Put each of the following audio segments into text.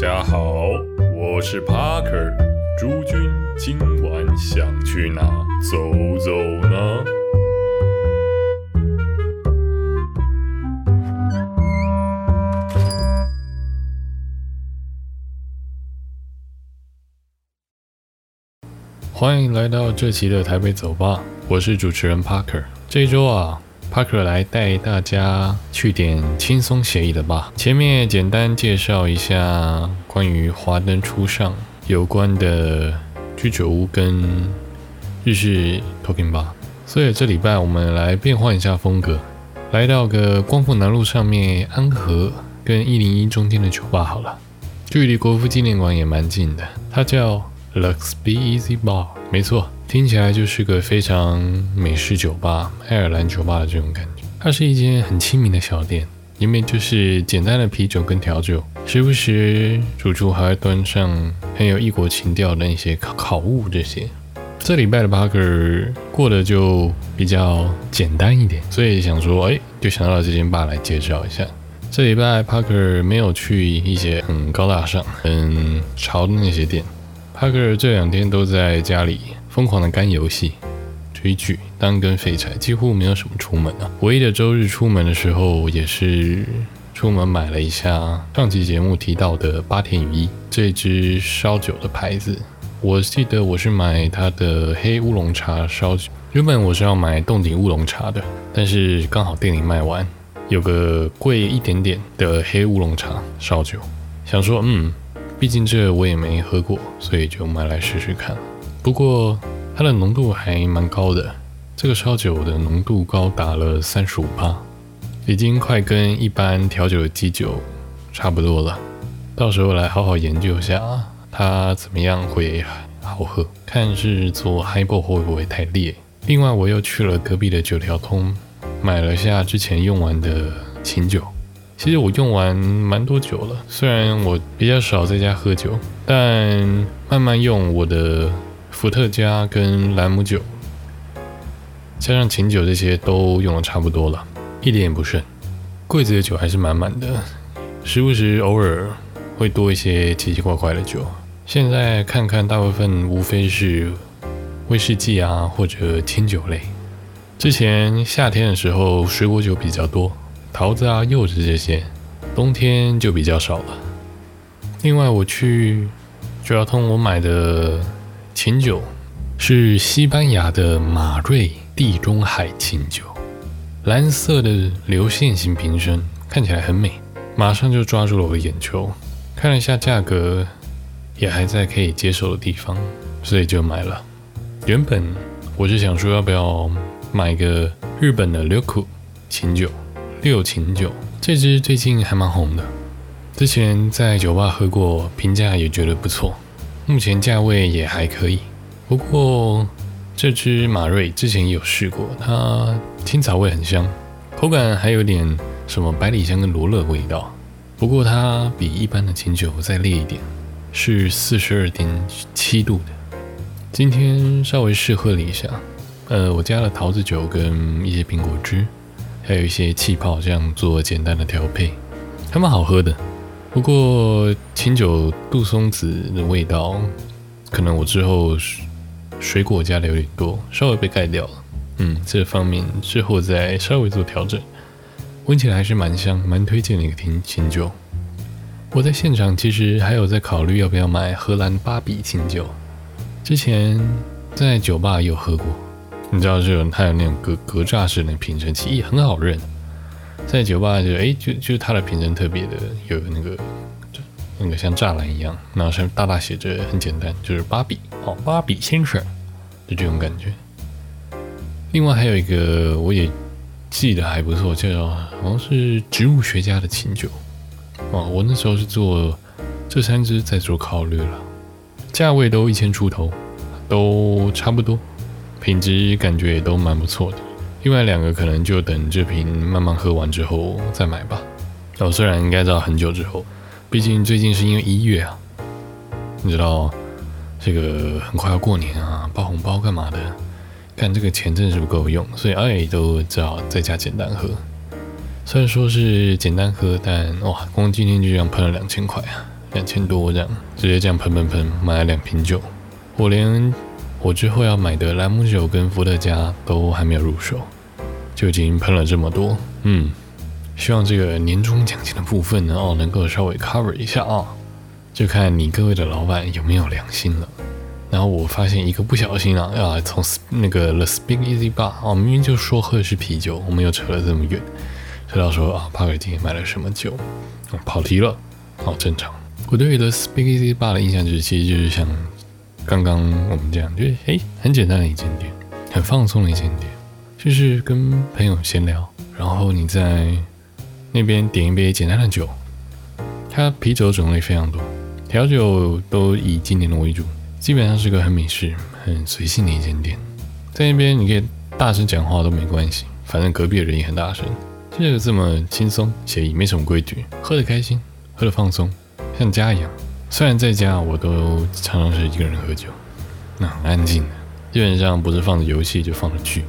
大家好，我是 Parker。诸君今晚想去哪走走呢？欢迎来到这期的台北走吧，我是主持人 Parker。这周啊。帕克来带大家去点轻松惬意的吧。前面简单介绍一下关于华灯初上有关的居酒屋跟日式 talking bar，所以这礼拜我们来变换一下风格，来到个光复南路上面安和跟一零一中间的酒吧好了，距离国父纪念馆也蛮近的，它叫 Lux Be Easy Bar，没错。听起来就是个非常美式酒吧、爱尔兰酒吧的这种感觉。它是一间很亲民的小店，里面就是简单的啤酒跟调酒，时不时主厨还会端上很有异国情调的那些烤烤物这些。这礼拜的 Parker 过得就比较简单一点，所以想说，哎，就想到了这间吧来介绍一下。这礼拜 Parker 没有去一些很高大上、很潮的那些店，Parker 这两天都在家里。疯狂的干游戏、追剧、当根废柴，几乎没有什么出门啊。唯一的周日出门的时候，也是出门买了一下上期节目提到的八田雨衣这支烧酒的牌子。我记得我是买它的黑乌龙茶烧酒，原本我是要买洞顶乌龙茶的，但是刚好店里卖完，有个贵一点点的黑乌龙茶烧酒，想说嗯，毕竟这我也没喝过，所以就买来试试看。不过它的浓度还蛮高的，这个烧酒的浓度高达了三十五帕，已经快跟一般调酒的基酒差不多了。到时候来好好研究一下它怎么样会好喝，看是做 highball 会不会太烈。另外我又去了隔壁的九条通，买了下之前用完的琴酒。其实我用完蛮多酒了，虽然我比较少在家喝酒，但慢慢用我的。伏特加跟兰姆酒，加上琴酒这些都用的差不多了，一点也不剩。柜子的酒还是满满的，时不时偶尔会多一些奇奇怪怪的酒。现在看看，大部分无非是威士忌啊或者清酒类。之前夏天的时候水果酒比较多，桃子啊柚子这些，冬天就比较少了。另外我去九要通我买的。琴酒是西班牙的马瑞地中海琴酒，蓝色的流线型瓶身看起来很美，马上就抓住了我的眼球。看了一下价格，也还在可以接受的地方，所以就买了。原本我是想说要不要买个日本的六库琴酒，六琴酒这支最近还蛮红的，之前在酒吧喝过，评价也觉得不错。目前价位也还可以，不过这支马瑞之前有试过，它青草味很香，口感还有点什么百里香跟罗勒味道。不过它比一般的琴酒再烈一点，是四十二点七度的。今天稍微试喝了一下，呃，我加了桃子酒跟一些苹果汁，还有一些气泡，这样做简单的调配，还蛮好喝的。不过清酒杜松子的味道，可能我之后水果加的有点多，稍微被盖掉了。嗯，这方面之后再稍微做调整。闻起来还是蛮香，蛮推荐的一个清清酒。我在现场其实还有在考虑要不要买荷兰芭比清酒，之前在酒吧有喝过。你知道这种它有那种格格栅式的瓶身，其实也很好认。在酒吧就哎，就就是它的瓶身特别的有那个，那个像栅栏一样，然后上面大大写着很简单，就是芭比哦，芭比先生就这种感觉。另外还有一个我也记得还不错，叫好像是植物学家的琴酒哦。我那时候是做这三支在做考虑了，价位都一千出头，都差不多，品质感觉也都蛮不错的。另外两个可能就等这瓶慢慢喝完之后再买吧。哦，虽然应该知道很久之后，毕竟最近是因为一月啊，你知道这个很快要过年啊，包红包干嘛的？看这个钱真的是不够用，所以哎都只好在家简单喝。虽然说是简单喝，但哇，光今天就这样喷了两千块啊，两千多这样，直接这样喷喷喷买了两瓶酒。我连我之后要买的兰姆酒跟伏特加都还没有入手，就已经喷了这么多。嗯，希望这个年终奖金的部分呢，哦，能够稍微 cover 一下啊。就看你各位的老板有没有良心了。然后我发现一个不小心啊，啊，从那个 The Speak Easy Bar 哦，明明就说喝的是啤酒，我们又扯了这么远，扯到说啊，帕克今天买了什么酒，跑题了，好正常。我对 The Speak Easy Bar 的印象就是，其实就是像刚刚我们这样，就是诶，很简单的一间店，很放松的一间店，就是跟朋友闲聊，然后你在那边点一杯简单的酒，它啤酒种类非常多，调酒都以经典的为主。基本上是个很美式、很随性的一间店，在那边你可以大声讲话都没关系，反正隔壁的人也很大声，就是这么轻松惬意，没什么规矩，喝得开心，喝得放松，像家一样。虽然在家我都常常是一个人喝酒，那很安静的，基本上不是放着游戏就放着剧，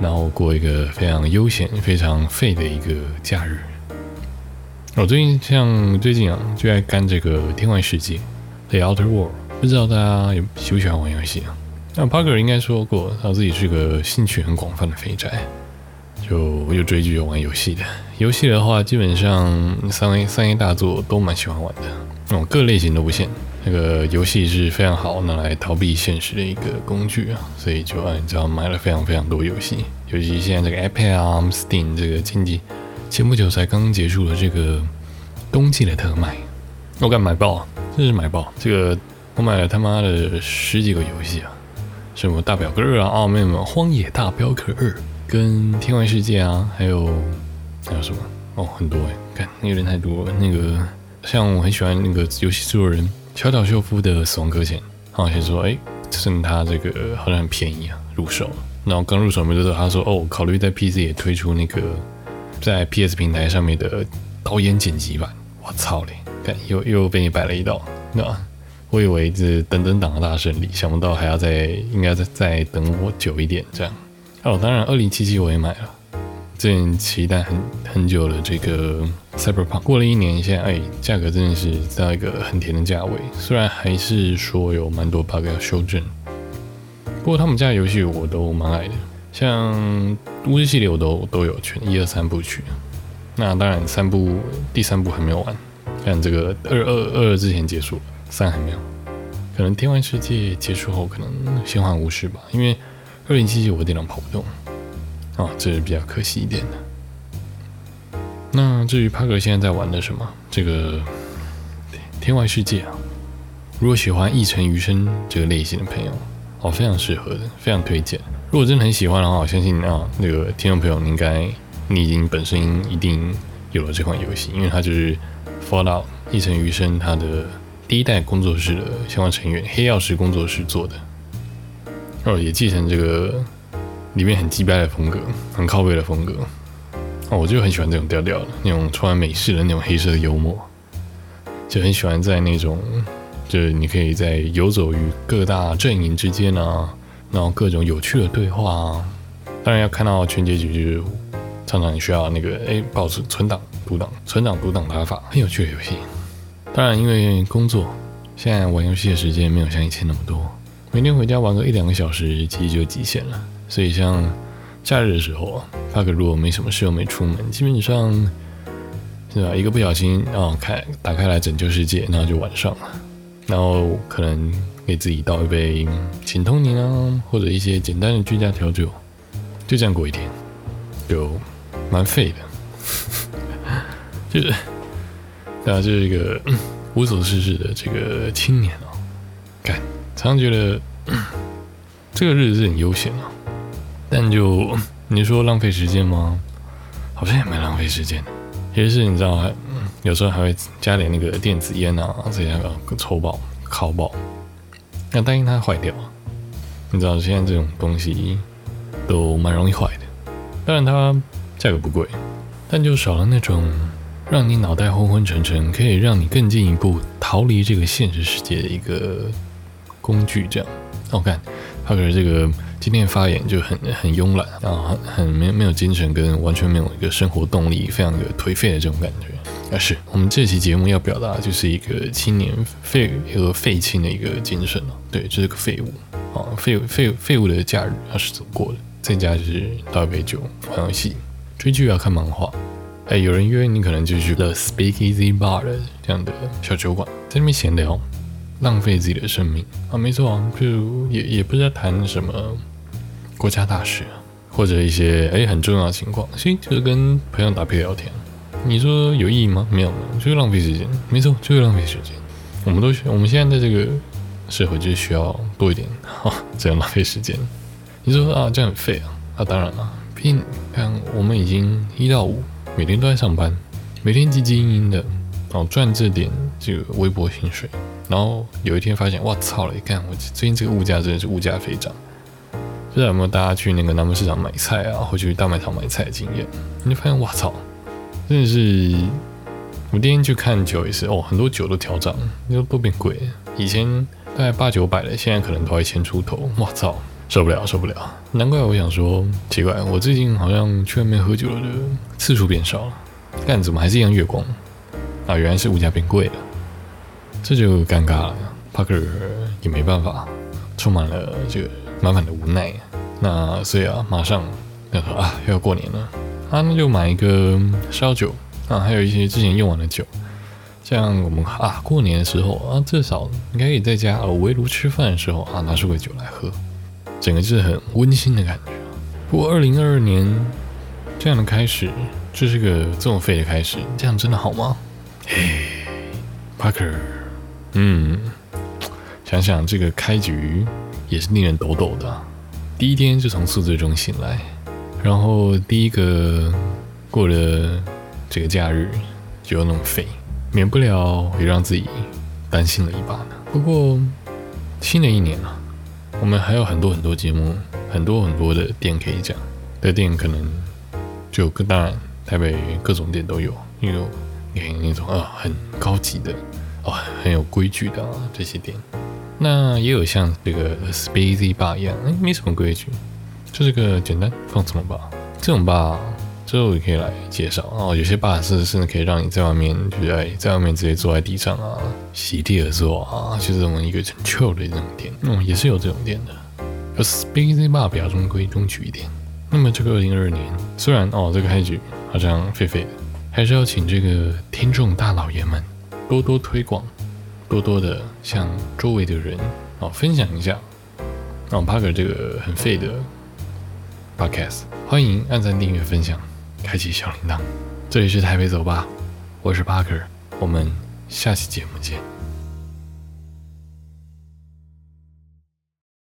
然后过一个非常悠闲、非常废的一个假日。我最近像最近啊，就爱干这个《天外世界》The Outer World。不知道大家有喜不喜欢玩游戏啊？那 Parker 应该说过，他自己是个兴趣很广泛的肥宅，就又追剧又玩游戏的。游戏的话，基本上三 A 三 A 大作都蛮喜欢玩的，那种各类型都不限。那个游戏是非常好拿来逃避现实的一个工具啊，所以就按照买了非常非常多游戏。尤其现在这个 iPad 啊、Steam 这个经济，前不久才刚结束了这个冬季的特卖，我敢买爆，真是买爆这个。我买了他妈的十几个游戏啊，什么大表哥二啊，哦没有没有，荒野大镖客二跟天外世界啊，还有还有什么哦很多哎，看那个人太多。那个像我很喜欢那个游戏制作人小岛秀夫的死亡搁浅，好像说哎趁他这个好像很便宜啊入手，然后刚入手没多久他说哦考虑在 PC 也推出那个在 PS 平台上面的导演剪辑版，我操嘞，看又又被你摆了一道，那。我以为是等等党的大胜利，想不到还要再应该再再等我久一点这样。哦，当然，二零七七我也买了，最近期待很很久的这个 Cyberpunk，过了一年，现在哎，价格真的是到一个很甜的价位。虽然还是说有蛮多 bug 要修正，不过他们家的游戏我都蛮爱的，像巫师系列我都都有全一二三部曲。那当然三部第三部还没有完，看这个二二二之前结束。三还没有，可能天外世界结束后可能先换巫师吧，因为二零七七我的电脑跑不动，啊，这是比较可惜一点的。那至于帕克现在在玩的什么，这个天外世界啊，如果喜欢一城余生这个类型的朋友，哦，非常适合的，非常推荐。如果真的很喜欢的话，我相信啊，那个听众朋友，你应该你已经本身一定有了这款游戏，因为它就是 Fallout 一城余生它的。第一代工作室的相关成员黑曜石工作室做的，哦，也继承这个里面很鸡掰的风格，很靠背的风格，哦，我就很喜欢这种调调的，那种充满美式的那种黑色的幽默，就很喜欢在那种，就是你可以在游走于各大阵营之间啊，然后各种有趣的对话啊，当然要看到全结局，就是常常你需要那个哎，保持存档、读档、存档、读档打法，很有趣的游戏。当然，因为工作，现在玩游戏的时间没有像以前那么多。每天回家玩个一两个小时，其实就极限了。所以像假日的时候啊，帕克如果没什么事又没出门，基本上是吧？一个不小心啊，开打开来拯救世界，然后就晚上了。然后可能给自己倒一杯请通宁啊，或者一些简单的居家调酒，就这样过一天，就蛮废的，就是。那就是一个无所事事的这个青年哦，看，常常觉得这个日子是很悠闲啊，但就你说浪费时间吗？好像也蛮浪费时间的。其是你知道，还有时候还会加点那个电子烟啊，这些个抽爆、烤爆，那担心它坏掉。你知道现在这种东西都蛮容易坏的，当然它价格不贵，但就少了那种。让你脑袋昏昏沉沉，可以让你更进一步逃离这个现实世界的一个工具。这样，我看，帕克这个今天的发言就很很慵懒啊，很很没没有精神，跟完全没有一个生活动力，非常的颓废的这种感觉。而是我们这期节目要表达的就是一个青年废和废青的一个精神哦。对，就是个废物啊，废废废物的假日要是怎么过的？在家就是倒一杯酒，玩游戏，追剧啊，看漫画。哎，有人约你，可能就去 The Speakeasy Bar 的这样的小酒馆，在那边闲聊，浪费自己的生命啊！没错啊，就也也不知道谈什么国家大事，或者一些哎很重要的情况，所以就是跟朋友打屁聊天。你说有意义吗？没有，就是浪费时间。没错，就是浪费时间。我们都需，我们现在在这个社会就是需要多一点哈，这样浪费时间。你说啊，这样很废啊？啊，当然了，毕竟看我们已经一到五。每天都在上班，每天汲汲营营的，哦赚这点这个微薄薪水，然后有一天发现，哇操了！一看我最近这个物价真的是物价飞涨。不知道有没有大家去那个南门市场买菜啊，或去大卖场买菜的经验？你就发现，哇操，真的是！我第一天去看酒也是，哦，很多酒都调涨，都都变贵。以前大概八九百的，现在可能都要一千出头。哇操！受不了，受不了！难怪我想说，奇怪，我最近好像去外面喝酒的次数变少了，但怎么还是一样月光？啊，原来是物价变贵了，这就尴尬了。Parker 也没办法，充满了这个满满的无奈。那所以啊，马上要说啊，要过年了，啊，那就买一个烧酒啊，还有一些之前用完的酒，这样我们啊，过年的时候啊，至少应该可以在家啊围炉吃饭的时候啊，拿出个酒来喝。整个就是很温馨的感觉。不过，二零二二年这样的开始，这是个这么废的开始，这样真的好吗？嘿，Parker，嗯，想想这个开局也是令人抖抖的。第一天就从宿醉中醒来，然后第一个过了这个假日就那么废，免不了也让自己担心了一把呢。不过，新的一年啊。我们还有很多很多节目，很多很多的店可以讲。的店可能就当然台北各种店都有，有给那种啊很高级的哦很有规矩的啊这些店。那也有像这个 Spazy Bar 一样，哎没什么规矩，就是个简单放松的 bar。这种 bar 之后也可以来介绍哦。有些 bar 是甚至可以让你在外面，就是哎在外面直接坐在地上啊，席地而坐啊，就是这种一个很 chill 的这种店。嗯，也是有这种店的。而 Spazy Bar 比较中规中矩一点。那么这个二零二二年，虽然哦这个开局好像废废的，还是要请这个听众大老爷们多多推广，多多的向周围的人啊分享一下，让 Parker 这个很废的 Podcast，欢迎按赞、订阅、分享，开启小铃铛。这里是台北走吧，我是 Parker，我们下期节目见。